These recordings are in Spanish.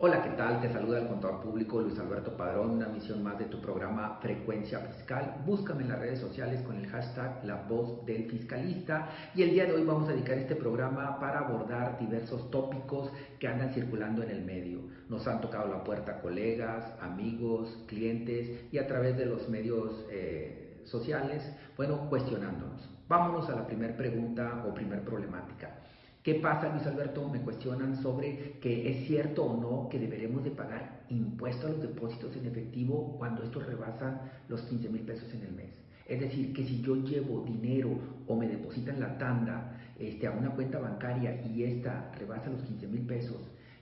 Hola, ¿qué tal? Te saluda el contador público Luis Alberto Padrón, una misión más de tu programa Frecuencia Fiscal. Búscame en las redes sociales con el hashtag La Voz del Fiscalista y el día de hoy vamos a dedicar este programa para abordar diversos tópicos que andan circulando en el medio. Nos han tocado la puerta colegas, amigos, clientes y a través de los medios eh, sociales, bueno, cuestionándonos. Vámonos a la primera pregunta o primer problemática. ¿Qué pasa, Luis Alberto? Me cuestionan sobre que es cierto o no que deberemos de pagar impuestos a los depósitos en efectivo cuando estos rebasan los 15 mil pesos en el mes. Es decir, que si yo llevo dinero o me depositan la tanda este, a una cuenta bancaria y esta rebasa los 15 mil pesos,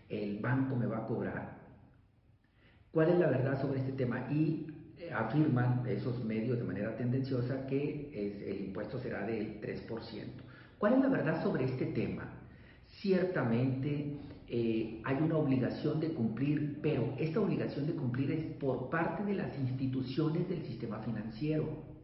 el banco me va a cobrar. ¿Cuál es la verdad sobre este tema? Y eh, afirman esos medios de manera tendenciosa que el impuesto será del 3%. ¿Cuál es la verdad sobre este tema? Ciertamente eh, hay una obligación de cumplir, pero esta obligación de cumplir es por parte de las instituciones del sistema financiero.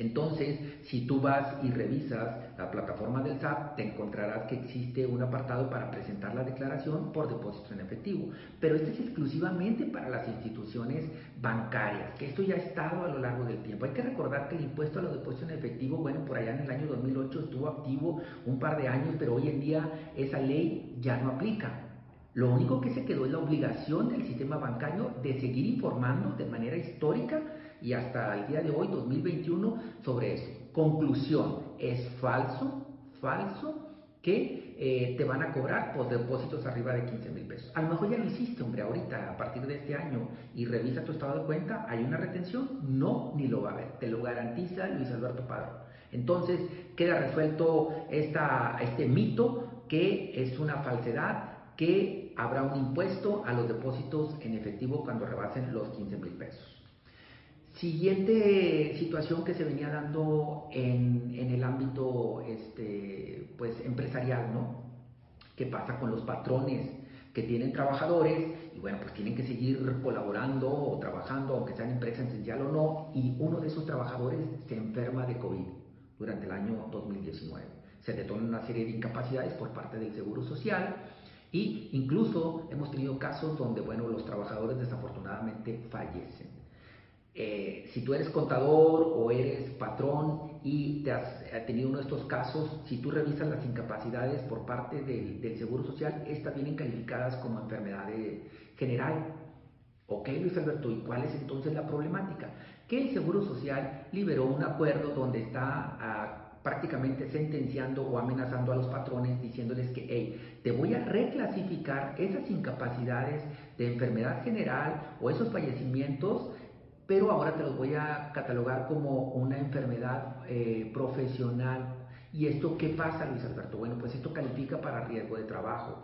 Entonces, si tú vas y revisas la plataforma del SAT, te encontrarás que existe un apartado para presentar la declaración por depósito en efectivo. Pero este es exclusivamente para las instituciones bancarias, que esto ya ha estado a lo largo del tiempo. Hay que recordar que el impuesto a los depósitos en efectivo, bueno, por allá en el año 2008 estuvo activo un par de años, pero hoy en día esa ley ya no aplica. Lo único que se quedó es la obligación del sistema bancario de seguir informando de manera histórica y hasta el día de hoy, 2021, sobre eso. Conclusión, es falso, falso que eh, te van a cobrar por depósitos arriba de 15 mil pesos. A lo mejor ya lo hiciste, hombre, ahorita, a partir de este año, y revisa tu estado de cuenta, ¿hay una retención? No, ni lo va a haber. Te lo garantiza Luis Alberto Padrón. Entonces, queda resuelto esta, este mito que es una falsedad, que habrá un impuesto a los depósitos en efectivo cuando rebasen los 15 mil pesos. Siguiente situación que se venía dando en, el ámbito este, pues, empresarial, ¿no? ¿Qué pasa con los patrones que tienen trabajadores y bueno, pues tienen que seguir colaborando o trabajando, aunque sean empresa esencial o no, y uno de esos trabajadores se enferma de COVID durante el año 2019. Se detonan una serie de incapacidades por parte del Seguro Social y incluso hemos tenido casos donde, bueno, los trabajadores desafortunadamente fallecen. Eh, si tú eres contador o eres patrón y te has tenido uno de estos casos, si tú revisas las incapacidades por parte del, Seguro Social, estas vienen calificadas como enfermedad general. Ok, Luis Alberto, ¿y cuál es entonces la problemática? Que el Seguro Social liberó un acuerdo donde está ah, prácticamente sentenciando o amenazando a los patrones diciéndoles que, hey, te voy a reclasificar esas incapacidades de enfermedad general o esos fallecimientos pero ahora te los voy a catalogar como una enfermedad eh, profesional. ¿Y esto qué pasa, Luis Alberto? Bueno, pues esto califica para riesgo de trabajo.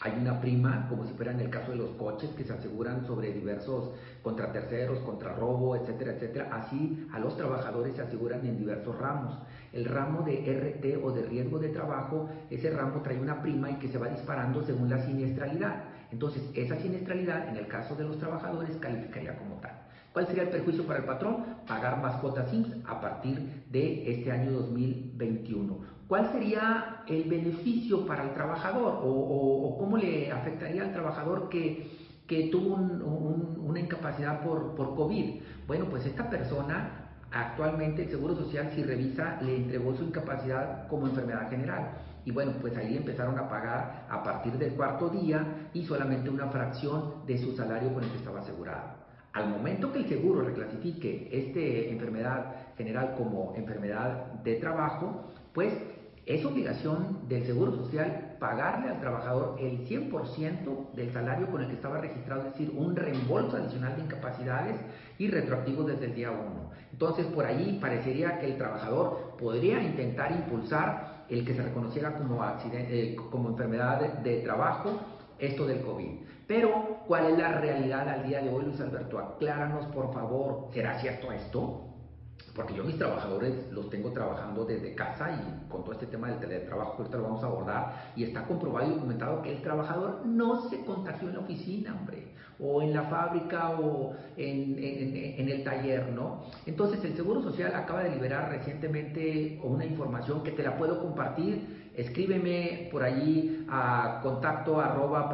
Hay una prima, como si fuera en el caso de los coches, que se aseguran sobre diversos, contra terceros, contra robo, etcétera, etcétera. Así a los trabajadores se aseguran en diversos ramos. El ramo de RT o de riesgo de trabajo, ese ramo trae una prima y que se va disparando según la siniestralidad. Entonces, esa siniestralidad, en el caso de los trabajadores, calificaría como tal. ¿Cuál sería el perjuicio para el patrón? Pagar más cuotas IMSS a partir de este año 2021. ¿Cuál sería el beneficio para el trabajador o, cómo le afectaría al trabajador que, que tuvo una incapacidad por, por COVID? Bueno, pues esta persona actualmente el Seguro Social, si revisa, le entregó su incapacidad como enfermedad general. Y bueno, pues ahí empezaron a pagar a partir del cuarto día y solamente una fracción de su salario con el que estaba asegurado. Al momento que el seguro reclasifique esta enfermedad general como enfermedad de trabajo, pues es obligación del Seguro Social pagarle al trabajador el 100% del salario con el que estaba registrado, es decir, un reembolso adicional de incapacidades y retroactivo desde el día 1. Entonces, por ahí parecería que el trabajador podría intentar impulsar el que se reconociera como, accidente, eh, como enfermedad de trabajo esto del COVID. Pero, ¿cuál es la realidad al día de hoy, Luis Alberto? Acláranos, por favor, ¿será cierto esto? Porque yo mis trabajadores los tengo trabajando desde casa y con todo este tema del teletrabajo que ahorita lo vamos a abordar y está comprobado y documentado que el trabajador no se contagió en la oficina, hombre, o en la fábrica o en, en, el taller, ¿no? Entonces el Seguro Social acaba de liberar recientemente una información que te la puedo compartir. Escríbeme por allí a contacto arroba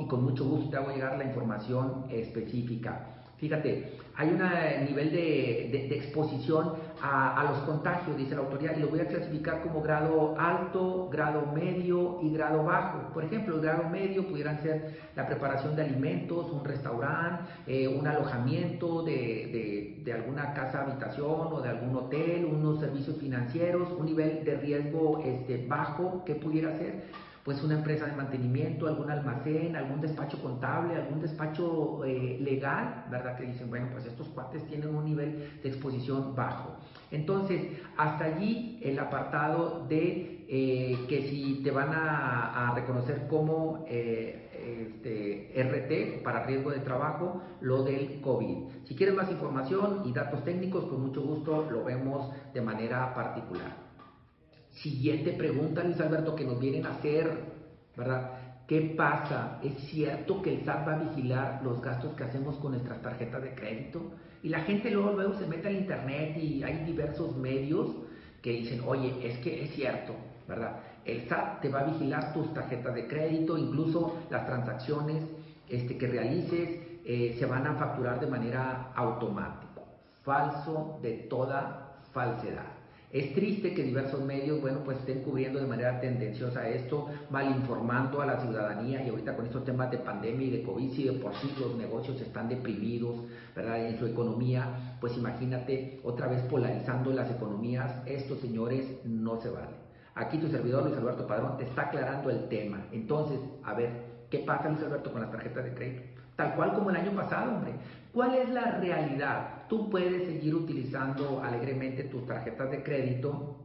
y con mucho gusto te hago llegar la información específica. Fíjate, hay un nivel de, exposición a, los contagios, dice la autoridad, y lo voy a clasificar como grado alto, grado medio y grado bajo. Por ejemplo, el grado medio pudieran ser la preparación de alimentos, un restaurante, eh, un alojamiento de, de, alguna casa habitación o de algún hotel, unos servicios financieros, un nivel de riesgo este, bajo que pudiera ser pues una empresa de mantenimiento, algún almacén, algún despacho contable, algún despacho eh, legal, ¿verdad? Que dicen, bueno, pues estos cuates tienen un nivel de exposición bajo. Entonces, hasta allí el apartado de eh, que si te van a, reconocer como eh, este, RT para riesgo de trabajo, lo del COVID. Si quieres más información y datos técnicos, con mucho gusto lo vemos de manera particular. Siguiente pregunta, Luis Alberto, que nos vienen a hacer, ¿verdad? ¿Qué pasa? ¿Es cierto que el SAT va a vigilar los gastos que hacemos con nuestras tarjetas de crédito? Y la gente luego, luego se mete al internet y hay diversos medios que dicen, oye, es que es cierto, ¿verdad? El SAT te va a vigilar tus tarjetas de crédito, incluso las transacciones este, que realices eh, se van a facturar de manera automática. Falso de toda falsedad. Es triste que diversos medios, bueno, pues estén cubriendo de manera tendenciosa esto, mal informando a la ciudadanía y ahorita con estos temas de pandemia y de COVID, si de por sí los negocios están deprimidos, ¿verdad? En su economía, pues imagínate otra vez polarizando las economías, estos señores no se vale. Aquí tu servidor Luis Alberto Padrón te está aclarando el tema. Entonces, a ver, ¿qué pasa Luis Alberto con las tarjetas de crédito? Tal cual como el año pasado, hombre. ¿Cuál es la realidad? Tú puedes seguir utilizando alegremente tus tarjetas de crédito,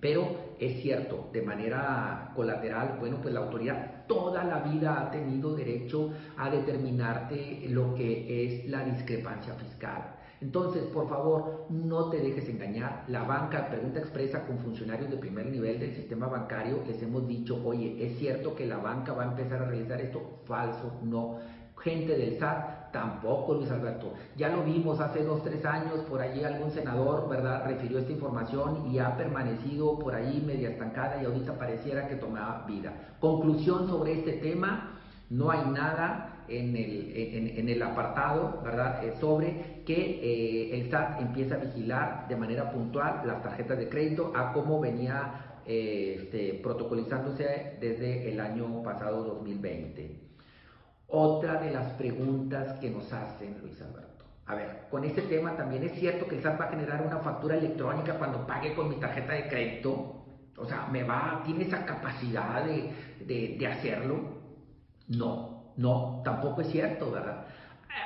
pero es cierto, de manera colateral, bueno, pues la autoridad toda la vida ha tenido derecho a determinarte lo que es la discrepancia fiscal. Entonces, por favor, no te dejes engañar. La banca, pregunta expresa con funcionarios de primer nivel del sistema bancario, les hemos dicho, oye, ¿es cierto que la banca va a empezar a realizar esto? Falso, no gente del SAT, tampoco Luis Alberto. Ya lo vimos hace dos, tres años, por allí algún senador, ¿verdad?, refirió esta información y ha permanecido por ahí media estancada y ahorita pareciera que tomaba vida. Conclusión sobre este tema, no hay nada en el, en, el apartado, ¿verdad?, eh, sobre que eh, el SAT empieza a vigilar de manera puntual las tarjetas de crédito a cómo venía eh, este, protocolizándose desde el año pasado 2020 otra de las preguntas que nos hacen, Luis Alberto. A ver, con este tema también es cierto que el SAT va a generar una factura electrónica cuando pague con mi tarjeta de crédito. O sea, me va, tiene esa capacidad de, de hacerlo. No, no, tampoco es cierto, ¿verdad?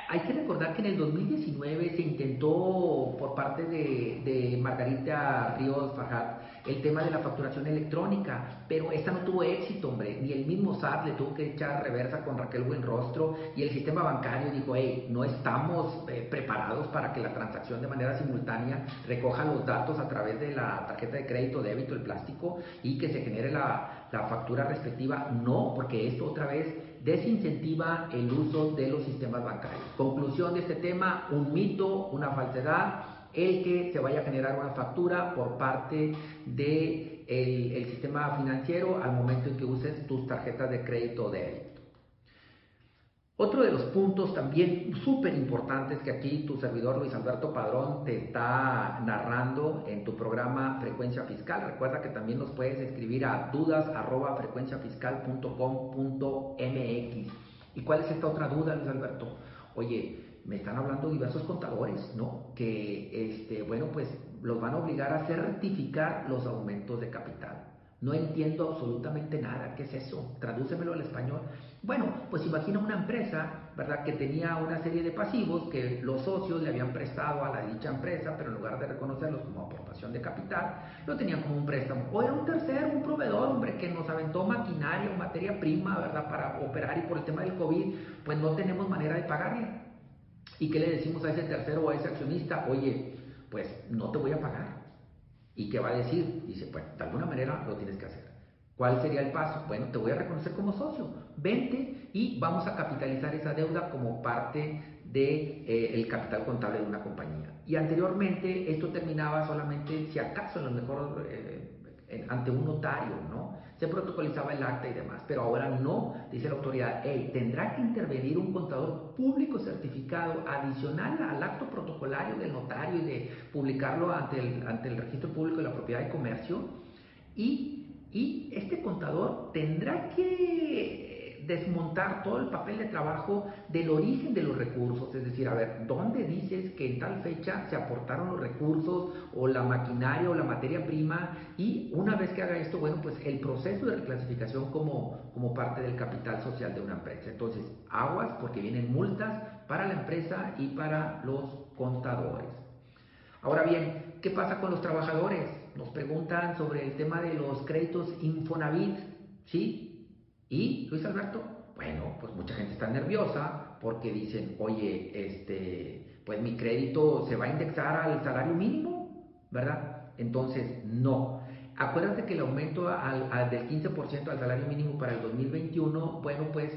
Hay que recordar que en el 2019 se intentó por parte de, Margarita Ríos Fajat el tema de la facturación electrónica, pero esta no tuvo éxito, hombre. Ni el mismo SAT le tuvo que echar reversa con Raquel Buenrostro y el sistema bancario dijo, hey, no estamos eh, preparados para que la transacción de manera simultánea recoja los datos a través de la tarjeta de crédito, débito, el plástico y que se genere la, la factura respectiva. No, porque esto otra vez desincentiva el uso de los sistemas bancarios. Conclusión de este tema, un mito, una falsedad, el que se vaya a generar una factura por parte del de el sistema financiero al momento en que uses tus tarjetas de crédito o débito. Otro de los puntos también súper importantes que aquí tu servidor Luis Alberto Padrón te está narrando en tu programa Frecuencia Fiscal. Recuerda que también nos puedes escribir a dudas.frecuenciafiscal.com.mx. ¿Y cuál es esta otra duda, Luis Alberto? Oye, me están hablando diversos contadores, ¿no? Que, este, bueno, pues los van a obligar a certificar los aumentos de capital. No entiendo absolutamente nada. ¿Qué es eso? Tradúcemelo al español. Bueno, pues imagina una empresa, ¿verdad?, que tenía una serie de pasivos que los socios le habían prestado a la dicha empresa, pero en lugar de reconocerlos como aportación de capital, lo tenían como un préstamo. O era un tercero, un proveedor, hombre, que nos aventó maquinaria o materia prima, ¿verdad?, para operar y por el tema del COVID, pues no tenemos manera de pagarle. ¿Y qué le decimos a ese tercero o a ese accionista? Oye, pues no te voy a pagar. ¿Y qué va a decir? Dice, pues de alguna manera lo tienes que hacer. ¿Cuál sería el paso? Bueno, te voy a reconocer como socio. Vente y vamos a capitalizar esa deuda como parte del de, eh, capital contable de una compañía. Y anteriormente esto terminaba solamente, si acaso, en lo mejor eh, ante un notario, ¿no? Se protocolizaba el acta y demás, pero ahora no, dice la autoridad, hey, tendrá que intervenir un contador público certificado adicional al acto protocolario del notario y de publicarlo ante el, ante el registro público de la propiedad y comercio y y este contador tendrá que desmontar todo el papel de trabajo del origen de los recursos, es decir, a ver, ¿dónde dices que en tal fecha se aportaron los recursos o la maquinaria o la materia prima? Y una vez que haga esto, bueno, pues el proceso de reclasificación como, como parte del capital social de una empresa. Entonces, aguas porque vienen multas para la empresa y para los contadores. Ahora bien, ¿qué pasa con los trabajadores? Nos preguntan sobre el tema de los créditos Infonavit, ¿sí? ¿Y Luis Alberto? Bueno, pues mucha gente está nerviosa porque dicen, oye, este, pues mi crédito se va a indexar al salario mínimo, ¿verdad? Entonces, no. Acuérdate que el aumento al, del 15% al salario mínimo para el 2021, bueno, pues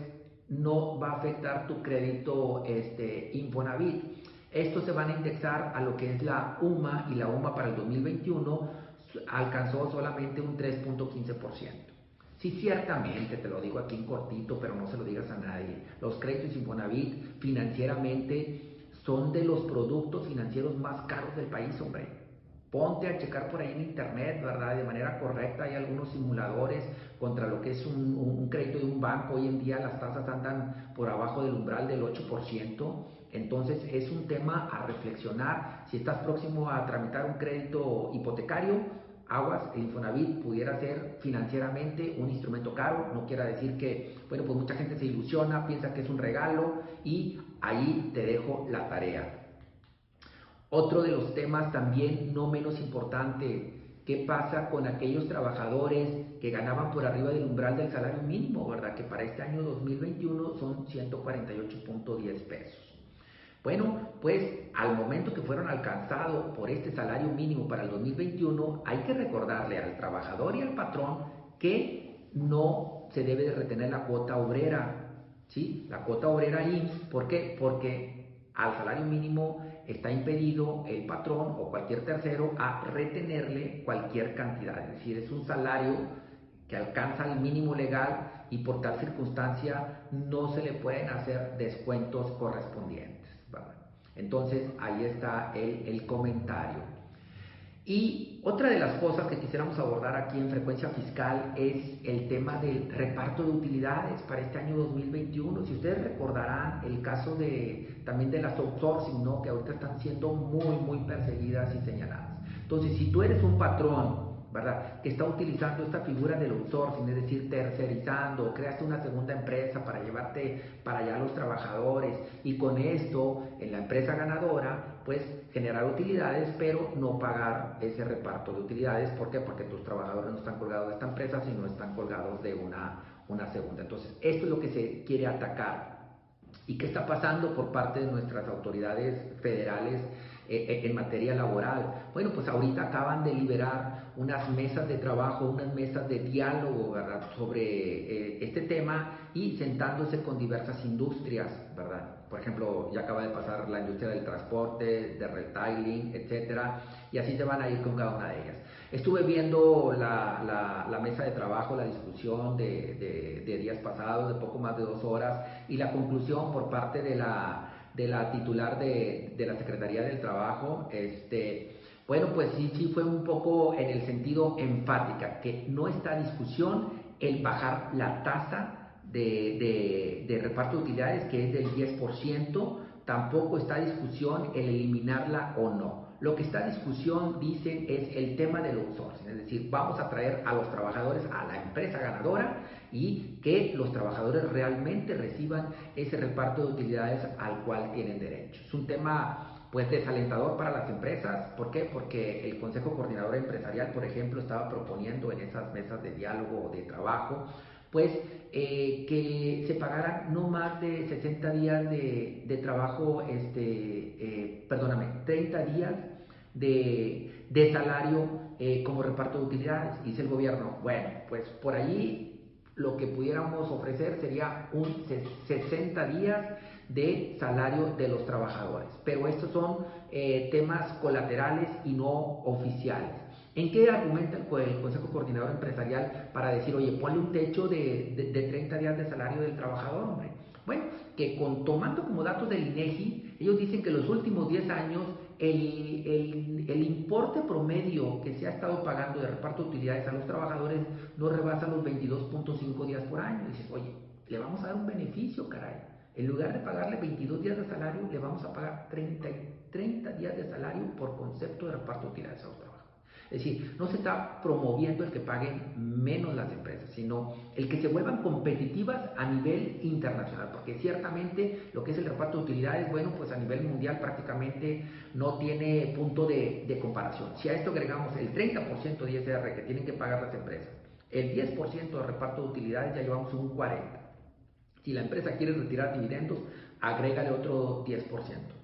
no va a afectar tu crédito este, Infonavit. Estos se van a indexar a lo que es la UMA y la UMA para el 2021 alcanzó solamente un 3.15%. Sí, ciertamente, te lo digo aquí en cortito, pero no se lo digas a nadie. Los créditos Infonavit financieramente son de los productos financieros más caros del país, hombre. Ponte a checar por ahí en internet, ¿verdad? De manera correcta, hay algunos simuladores contra lo que es un, un crédito de un banco. Hoy en día las tasas andan por abajo del umbral del 8%. Entonces es un tema a reflexionar. Si estás próximo a tramitar un crédito hipotecario, aguas, el Infonavit pudiera ser financieramente un instrumento caro, no quiera decir que, bueno, pues mucha gente se ilusiona, piensa que es un regalo y ahí te dejo la tarea. Otro de los temas también no menos importante, ¿qué pasa con aquellos trabajadores que ganaban por arriba del umbral del salario mínimo, verdad? Que para este año 2021 son 148.10 pesos. Bueno, pues al momento que fueron alcanzados por este salario mínimo para el 2021, hay que recordarle al trabajador y al patrón que no se debe de retener la cuota obrera, ¿sí? La cuota obrera ahí, ¿por qué? Porque al salario mínimo está impedido el patrón o cualquier tercero a retenerle cualquier cantidad, es decir, es un salario que alcanza el mínimo legal y por tal circunstancia no se le pueden hacer descuentos correspondientes. Entonces ahí está el, el comentario. Y otra de las cosas que quisiéramos abordar aquí en frecuencia fiscal es el tema del reparto de utilidades para este año 2021. Si ustedes recordarán el caso de también de las outsourcing, ¿no? que ahorita están siendo muy, muy perseguidas y señaladas. Entonces, si tú eres un patrón ¿verdad? Que está utilizando esta figura del outsourcing, es decir, tercerizando, creaste una segunda empresa para llevarte para allá a los trabajadores y con esto en la empresa ganadora, pues generar utilidades, pero no pagar ese reparto de utilidades. ¿Por qué? Porque tus trabajadores no están colgados de esta empresa, sino están colgados de una, una segunda. Entonces, esto es lo que se quiere atacar. ¿Y qué está pasando por parte de nuestras autoridades federales? Eh, eh, en materia laboral. Bueno, pues ahorita acaban de liberar unas mesas de trabajo, unas mesas de diálogo, ¿verdad?, sobre eh, este tema y sentándose con diversas industrias, ¿verdad? Por ejemplo, ya acaba de pasar la industria del transporte, de retailing, etcétera, y así se van a ir con cada una de ellas. Estuve viendo la, la, mesa de trabajo, la discusión de, de días pasados, de poco más de dos horas, y la conclusión por parte de la de la titular de, la Secretaría del Trabajo, este, bueno, pues sí, sí fue un poco en el sentido enfática, que no está a discusión el bajar la tasa de, de, reparto de utilidades, que es del 10%, tampoco está a discusión el eliminarla o no. Lo que está a discusión, dicen, es el tema del outsourcing, es decir, vamos a traer a los trabajadores a la empresa ganadora y que los trabajadores realmente reciban ese reparto de utilidades al cual tienen derecho. Es un tema pues desalentador para las empresas. ¿Por qué? Porque el Consejo Coordinador Empresarial, por ejemplo, estaba proponiendo en esas mesas de diálogo o de trabajo, pues eh, que se pagaran no más de 60 días de, trabajo, este, eh, perdóname, 30 días de, de salario eh, como reparto de utilidades. Dice el gobierno, bueno, pues por allí lo que pudiéramos ofrecer sería un 60 días de salario de los trabajadores. Pero estos son eh, temas colaterales y no oficiales. ¿En qué argumenta el, Consejo Coordinador Empresarial para decir, oye, ponle un techo de, de, 30 días de salario del trabajador, hombre? Bueno, que con, tomando como datos del INEGI, ellos dicen que los últimos 10 años el, el, importe promedio que se ha estado pagando de reparto de utilidades a los trabajadores no rebasa los 22.5 días por año. Y dices, oye, le vamos a dar un beneficio, caray. En lugar de pagarle 22 días de salario, le vamos a pagar 30, 30 días de salario por concepto de reparto de utilidades a los trabajadores. Es decir, no se está promoviendo el que paguen menos las empresas, sino el que se vuelvan competitivas a nivel internacional, porque ciertamente lo que es el reparto de utilidades, bueno, pues a nivel mundial prácticamente no tiene punto de, comparación. Si a esto agregamos el 30% de ISR que tienen que pagar las empresas, el 10% de reparto de utilidades, ya llevamos un 40%. Si la empresa quiere retirar dividendos, agrégale otro 10%.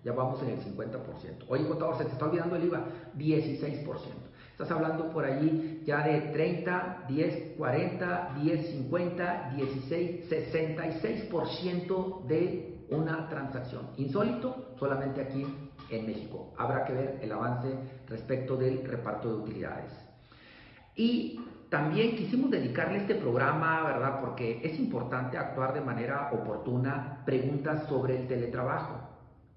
Ya vamos en el 50%. Oye, contador, se te está olvidando el IVA, 16%. Estás hablando por allí ya de 30, 10, 40, 10, 50, 16, 66% de una transacción. Insólito, solamente aquí en México. Habrá que ver el avance respecto del reparto de utilidades. Y también quisimos dedicarle este programa, ¿verdad? Porque es importante actuar de manera oportuna preguntas sobre el teletrabajo.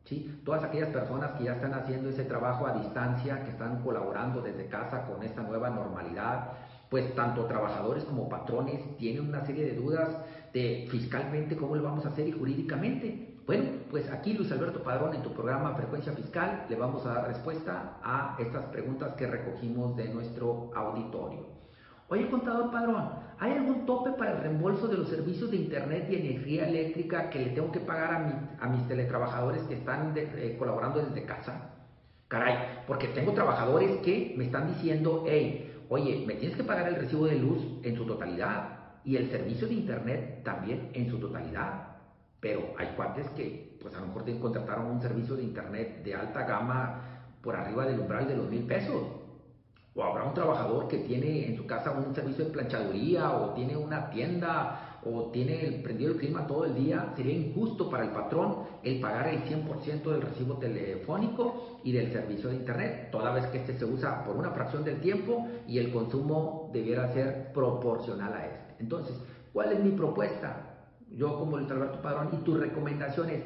¿Sí? Todas aquellas personas que ya están haciendo ese trabajo a distancia, que están colaborando desde casa con esta nueva normalidad, pues tanto trabajadores como patrones tienen una serie de dudas de fiscalmente cómo lo vamos a hacer y jurídicamente. Bueno, pues aquí Luis Alberto Padrón en tu programa Frecuencia Fiscal le vamos a dar respuesta a estas preguntas que recogimos de nuestro auditorio. Oye, contador padrón, ¿hay algún tope para el reembolso de los servicios de internet y energía eléctrica que le tengo que pagar a, a mis teletrabajadores que están eh, colaborando desde casa? Caray, porque tengo trabajadores que me están diciendo, hey, oye, me tienes que pagar el recibo de luz en su totalidad y el servicio de internet también en su totalidad. Pero hay cuates que, pues a lo mejor te contrataron un servicio de internet de alta gama por arriba del umbral de los mil pesos o habrá un trabajador que tiene en su casa un servicio de planchaduría o tiene una tienda o tiene prendido el clima todo el día, sería injusto para el patrón el pagar el 100% del recibo telefónico y del servicio de internet, toda vez que este se usa por una fracción del tiempo y el consumo debiera ser proporcional a este. Entonces, ¿cuál es mi propuesta? Yo como Luis Alberto Padrón y tus recomendaciones,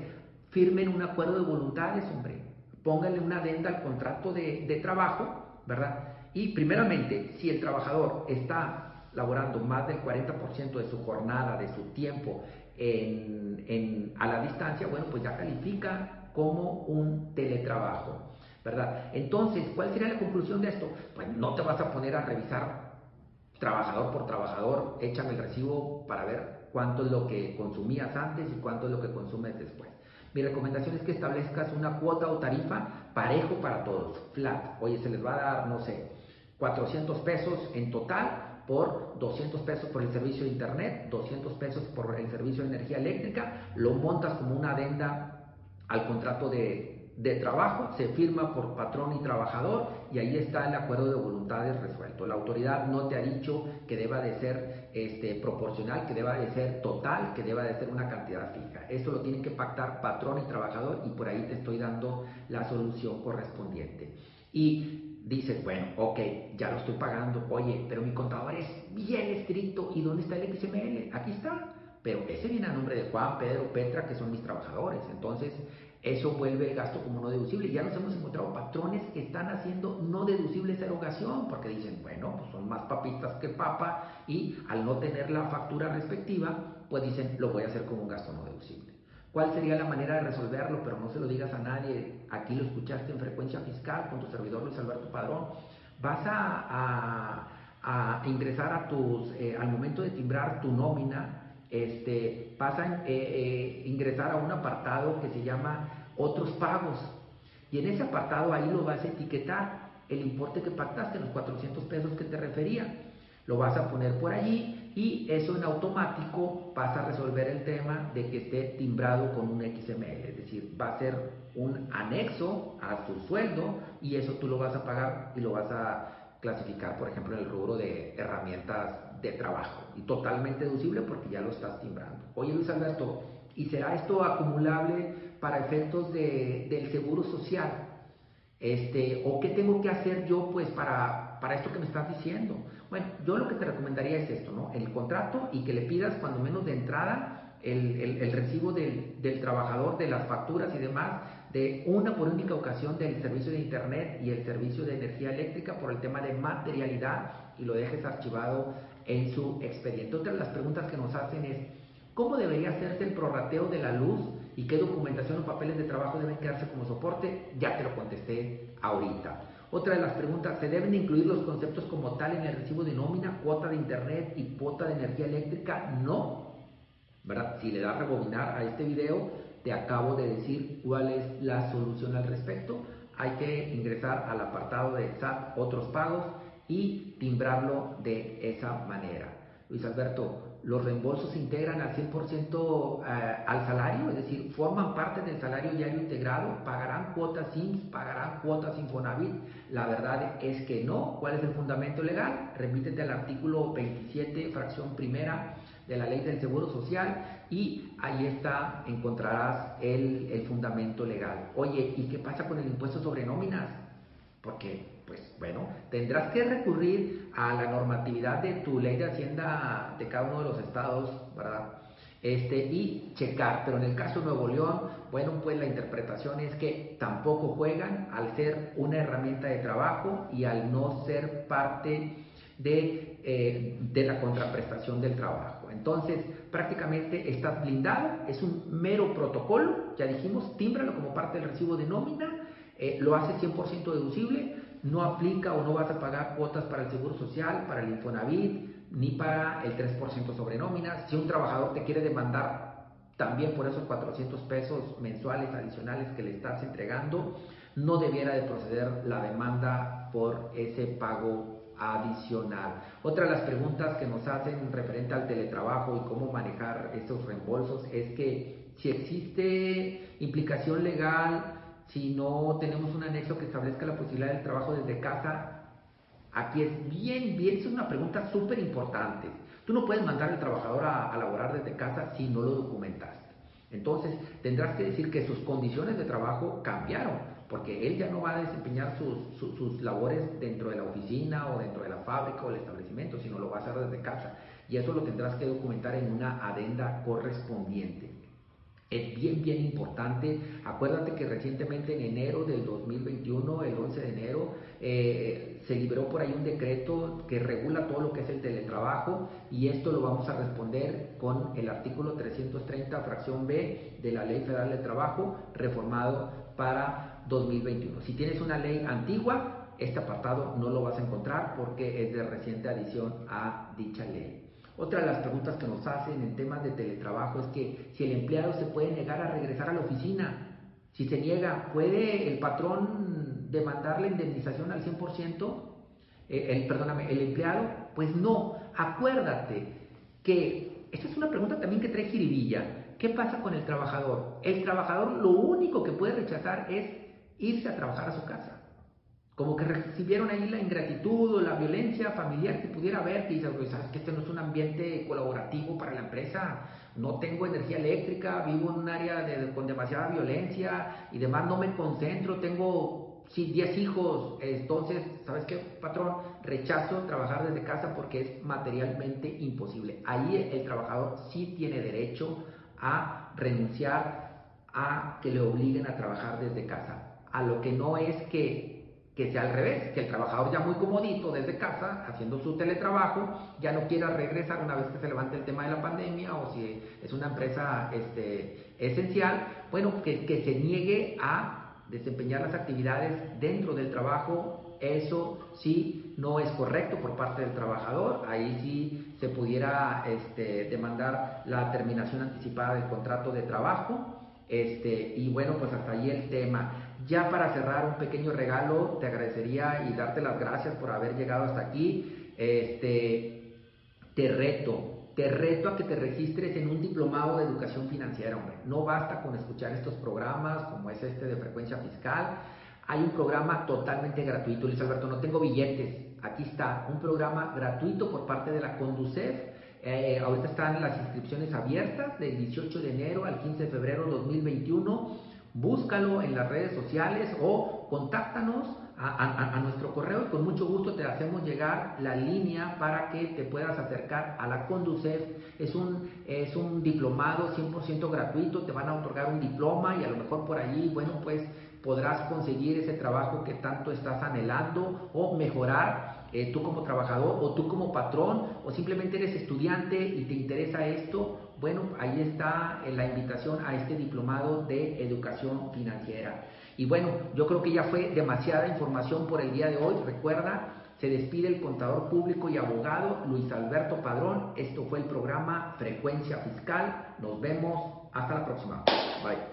firmen un acuerdo de voluntades, hombre, pónganle una adenda al contrato de, de trabajo, ¿verdad? Y primeramente, si el trabajador está laborando más del 40% de su jornada, de su tiempo en, a la distancia, bueno, pues ya califica como un teletrabajo, ¿verdad? Entonces, ¿cuál sería la conclusión de esto? Pues no te vas a poner a revisar trabajador por trabajador, échame el recibo para ver cuánto es lo que consumías antes y cuánto es lo que consumes después. Mi recomendación es que establezcas una cuota o tarifa parejo para todos, flat. Oye, se les va a dar, no sé, 400 pesos en total por 200 pesos por el servicio de internet, 200 pesos por el servicio de energía eléctrica, lo montas como una adenda al contrato de, de, trabajo, se firma por patrón y trabajador y ahí está el acuerdo de voluntades resuelto. La autoridad no te ha dicho que deba de ser este, proporcional, que deba de ser total, que deba de ser una cantidad fija. Eso lo tienen que pactar patrón y trabajador y por ahí te estoy dando la solución correspondiente. Y dices, bueno, ok, ya lo estoy pagando, oye, pero mi contador es bien estricto, ¿y dónde está el XML? Aquí está, pero ese viene a nombre de Juan, Pedro, Petra, que son mis trabajadores, entonces eso vuelve el gasto como no deducible. Ya nos hemos encontrado patrones que están haciendo no deducible esa erogación, porque dicen, bueno, pues son más papitas que papa, y al no tener la factura respectiva, pues dicen, lo voy a hacer como un gasto no deducible. ¿Cuál sería la manera de resolverlo? Pero no se lo digas a nadie. Aquí lo escuchaste en frecuencia fiscal con tu servidor Luis Alberto Padrón. Vas a, a ingresar a tus, eh, al momento de timbrar tu nómina, este, pasan a eh, ingresar a un apartado que se llama otros pagos. Y en ese apartado ahí lo vas a etiquetar el importe que pactaste, los 400 pesos que te refería. Lo vas a poner por allí y eso en automático pasa a resolver el tema de que esté timbrado con un XML, es decir, va a ser un anexo a su sueldo y eso tú lo vas a pagar y lo vas a clasificar, por ejemplo, en el rubro de herramientas de trabajo y totalmente deducible porque ya lo estás timbrando. Oye Luis Alberto, ¿y será esto acumulable para efectos de, del seguro social? Este, ¿O qué tengo que hacer yo pues para, para esto que me estás diciendo? Bueno, yo lo que te recomendaría es esto, ¿no? El contrato y que le pidas cuando menos de entrada el, el, recibo del, del, trabajador, de las facturas y demás, de una por única ocasión del servicio de Internet y el servicio de energía eléctrica por el tema de materialidad y lo dejes archivado en su expediente. Otra de las preguntas que nos hacen es, ¿cómo debería hacerse el prorrateo de la luz y qué documentación o papeles de trabajo deben quedarse como soporte? Ya te lo contesté ahorita. Otra de las preguntas, ¿se deben incluir los conceptos como tal en el recibo de nómina, cuota de internet y cuota de energía eléctrica? No. ¿Verdad? Si le das rebobinar a este video, te acabo de decir cuál es la solución al respecto. Hay que ingresar al apartado de SAT, otros pagos y timbrarlo de esa manera. Luis Alberto, los reembolsos se integran al 100% eh, al salario, es decir, forman parte del salario diario integrado, pagarán cuotas IMSS, pagarán cuotas Infonavit. La verdad es que no. ¿Cuál es el fundamento legal? Remítete al artículo 27, fracción primera de la ley del Seguro Social y ahí está, encontrarás el, el fundamento legal. Oye, ¿y qué pasa con el impuesto sobre nóminas? Porque pues bueno, tendrás que recurrir a la normatividad de tu ley de hacienda de cada uno de los estados, ¿verdad? Este, y checar, pero en el caso de Nuevo León, bueno, pues la interpretación es que tampoco juegan al ser una herramienta de trabajo y al no ser parte de, eh, de la contraprestación del trabajo. Entonces, prácticamente estás blindado, es un mero protocolo, ya dijimos, tímbralo como parte del recibo de nómina, eh, lo hace 100% deducible, no aplica o no vas a pagar cuotas para el Seguro Social, para el Infonavit, ni para el 3% sobre nóminas. Si un trabajador te quiere demandar también por esos 400 pesos mensuales adicionales que le estás entregando, no debiera de proceder la demanda por ese pago adicional. Otra de las preguntas que nos hacen referente al teletrabajo y cómo manejar esos reembolsos es que si existe implicación legal si no tenemos un anexo que establezca la posibilidad del trabajo desde casa, aquí es bien, bien, es una pregunta súper importante. Tú no puedes mandar al trabajador a, laborar desde casa si no lo documentaste. Entonces, tendrás que decir que sus condiciones de trabajo cambiaron, porque él ya no va a desempeñar sus, sus, labores dentro de la oficina o dentro de la fábrica o el establecimiento, sino lo va a hacer desde casa. Y eso lo tendrás que documentar en una adenda correspondiente es bien, bien importante. Acuérdate que recientemente en enero del 2021, el 11 de enero, eh, se liberó por ahí un decreto que regula todo lo que es el teletrabajo y esto lo vamos a responder con el artículo 330, fracción B de la Ley Federal del Trabajo, reformado para 2021. Si tienes una ley antigua, este apartado no lo vas a encontrar porque es de reciente adición a dicha ley. Otra de las preguntas que nos hacen en temas de teletrabajo es que si el empleado se puede negar a regresar a la oficina, si se niega, ¿puede el patrón demandar la indemnización al 100%? Eh, el, perdóname, el empleado, pues no. Acuérdate que esta es una pregunta también que trae jiribilla. ¿Qué pasa con el trabajador? El trabajador lo único que puede rechazar es irse a trabajar a su casa como que recibieron ahí la ingratitud o la violencia familiar que pudiera haber, que dices, pues, sabes que este no es un ambiente colaborativo para la empresa, no tengo energía eléctrica, vivo en un área con demasiada violencia y demás, no me concentro, tengo sí, 10 hijos, entonces, ¿sabes qué, patrón? Rechazo trabajar desde casa porque es materialmente imposible. Ahí el trabajador sí tiene derecho a renunciar a que le obliguen a trabajar desde casa. A lo que no es que que sea al revés, que el trabajador ya muy comodito desde casa, haciendo su teletrabajo, ya no quiera regresar una vez que se levante el tema de la pandemia o si es una empresa este, esencial, bueno, que, que se niegue a desempeñar las actividades dentro del trabajo Eso sí no es correcto por parte del trabajador. Ahí sí se pudiera este, demandar la terminación anticipada del contrato de trabajo. Este, y bueno, pues hasta ahí el tema. Ya para cerrar un pequeño regalo, te agradecería y darte las gracias por haber llegado hasta aquí. Este, te reto, te reto a que te registres en un diplomado de educación financiera, hombre. No basta con escuchar estos programas como es este de frecuencia fiscal. Hay un programa totalmente gratuito, Luis Alberto, no tengo billetes. Aquí está, un programa gratuito por parte de la Conducef. Eh, ahorita están las inscripciones abiertas del 18 de enero al 15 de febrero de 2021. Búscalo en las redes sociales o contáctanos a, nuestro correo y con mucho gusto te hacemos llegar la línea para que te puedas acercar a la Conducef. Es un, es un diplomado 100% gratuito, te van a otorgar un diploma y a lo mejor por allí, bueno, pues podrás conseguir ese trabajo que tanto estás anhelando o mejorar eh, tú como trabajador o tú como patrón o simplemente eres estudiante y te interesa esto, bueno, ahí está eh, la invitación a este diplomado de educación financiera. Y bueno, yo creo que ya fue demasiada información por el día de hoy. Recuerda, se despide el contador público y abogado Luis Alberto Padrón. Esto fue el programa Frecuencia Fiscal. Nos vemos. Hasta la próxima. Bye.